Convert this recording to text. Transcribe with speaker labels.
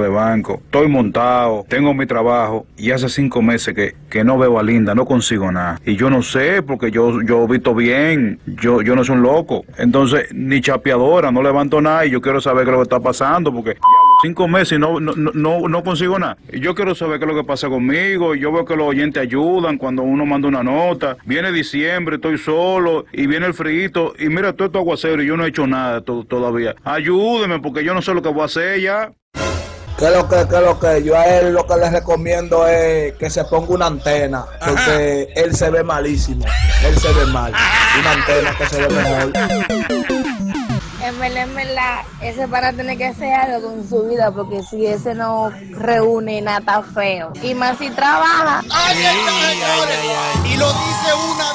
Speaker 1: de banco, estoy montado, tengo mi trabajo y hace cinco meses que, que no veo a Linda, no consigo nada. Y yo no sé, porque yo, yo visto bien, yo, yo no soy un loco. Entonces, ni chapeadora, no levanto nada y yo quiero saber qué es lo que está pasando, porque cinco meses y no, no, no, no consigo nada. Y yo quiero saber qué es lo que pasa conmigo. Yo veo que los oyentes ayudan cuando uno manda una nota. Viene diciembre, estoy solo y viene el frío y mira todo esto aguacero y yo no he hecho nada to- todavía. Ayúdeme porque yo no sé lo que voy a hacer ya.
Speaker 2: ¿Qué lo que, qué lo que? Yo a él lo que le recomiendo es que se ponga una antena, porque él se ve malísimo, él se ve mal. Una antena que se ve mejor.
Speaker 3: En verdad, en verdad, ese para tener que hacer algo con su vida, porque si ese no reúne nada feo. Y más si trabaja.
Speaker 4: Y lo dice una.